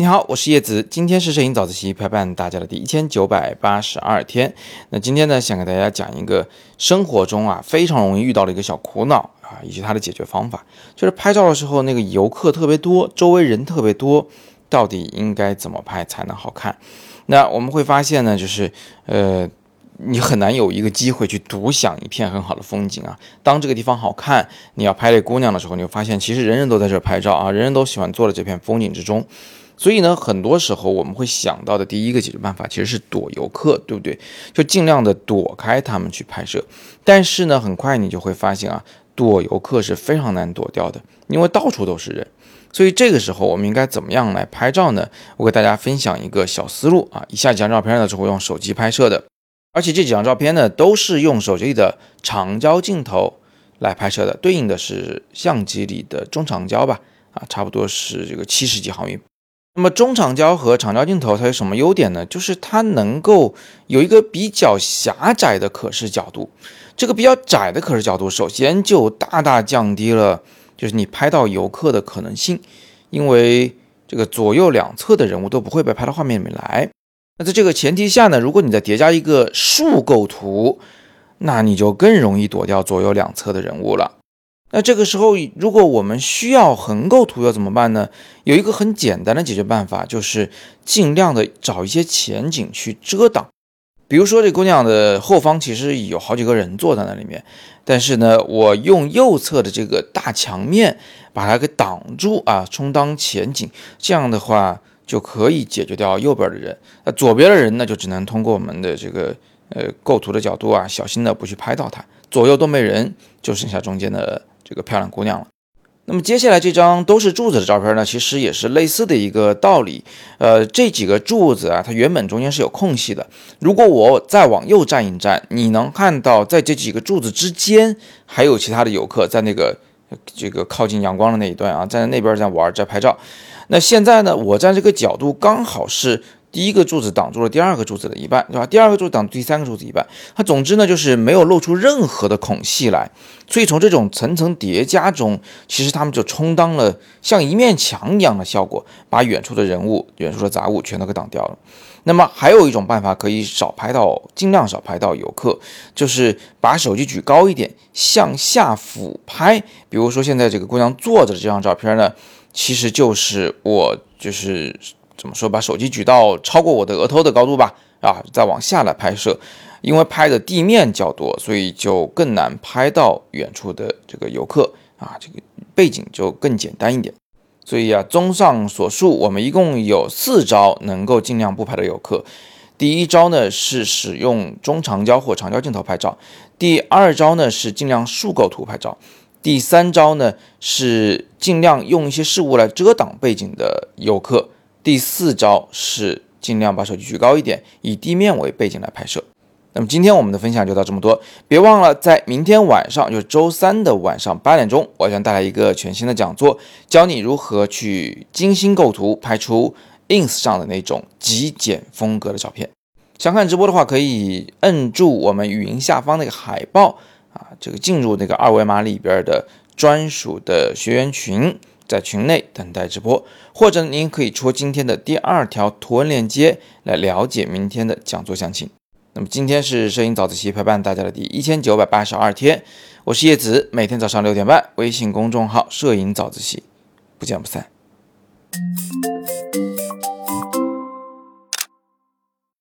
你好，我是叶子，今天是摄影早自习陪伴大家的第一千九百八十二天。那今天呢，想给大家讲一个生活中啊非常容易遇到的一个小苦恼啊，以及它的解决方法，就是拍照的时候那个游客特别多，周围人特别多，到底应该怎么拍才能好看？那我们会发现呢，就是呃，你很难有一个机会去独享一片很好的风景啊。当这个地方好看，你要拍这姑娘的时候，你会发现其实人人都在这拍照啊，人人都喜欢坐在这片风景之中。所以呢，很多时候我们会想到的第一个解决办法其实是躲游客，对不对？就尽量的躲开他们去拍摄。但是呢，很快你就会发现啊，躲游客是非常难躲掉的，因为到处都是人。所以这个时候我们应该怎么样来拍照呢？我给大家分享一个小思路啊。以下几张照片呢是我用手机拍摄的，而且这几张照片呢都是用手机里的长焦镜头来拍摄的，对应的是相机里的中长焦吧？啊，差不多是这个七十几毫米。那么中长焦和长焦镜头它有什么优点呢？就是它能够有一个比较狭窄的可视角度。这个比较窄的可视角度，首先就大大降低了就是你拍到游客的可能性，因为这个左右两侧的人物都不会被拍到画面里面来。那在这个前提下呢，如果你再叠加一个竖构图，那你就更容易躲掉左右两侧的人物了。那这个时候，如果我们需要横构图要怎么办呢？有一个很简单的解决办法，就是尽量的找一些前景去遮挡。比如说，这姑娘的后方其实有好几个人坐在那里面，但是呢，我用右侧的这个大墙面把它给挡住啊，充当前景，这样的话就可以解决掉右边的人。那左边的人呢，就只能通过我们的这个呃构图的角度啊，小心的不去拍到他。左右都没人，就剩下中间的。这个漂亮姑娘了。那么接下来这张都是柱子的照片呢，其实也是类似的一个道理。呃，这几个柱子啊，它原本中间是有空隙的。如果我再往右站一站，你能看到在这几个柱子之间还有其他的游客在那个这个靠近阳光的那一段啊，在那边在玩在拍照。那现在呢，我站这个角度刚好是。第一个柱子挡住了第二个柱子的一半，对吧？第二个柱子挡第三个柱子一半。它总之呢，就是没有露出任何的孔隙来。所以从这种层层叠加中，其实他们就充当了像一面墙一样的效果，把远处的人物、远处的杂物全都给挡掉了。那么还有一种办法可以少拍到，尽量少拍到游客，就是把手机举高一点，向下俯拍。比如说现在这个姑娘坐着的这张照片呢，其实就是我就是。怎么说？把手机举到超过我的额头的高度吧，啊，再往下来拍摄，因为拍的地面较多，所以就更难拍到远处的这个游客啊，这个背景就更简单一点。所以啊，综上所述，我们一共有四招能够尽量不拍到游客。第一招呢是使用中长焦或长焦镜头拍照，第二招呢是尽量竖构图拍照，第三招呢是尽量用一些事物来遮挡背景的游客。第四招是尽量把手机举高一点，以地面为背景来拍摄。那么今天我们的分享就到这么多，别忘了在明天晚上，就是周三的晚上八点钟，我将带来一个全新的讲座，教你如何去精心构图，拍出 ins 上的那种极简风格的照片。想看直播的话，可以摁住我们语音下方那个海报啊，这个进入那个二维码里边的专属的学员群。在群内等待直播，或者您可以戳今天的第二条图文链接来了解明天的讲座详情。那么今天是摄影早自习陪伴大家的第一千九百八十二天，我是叶子，每天早上六点半，微信公众号“摄影早自习”，不见不散。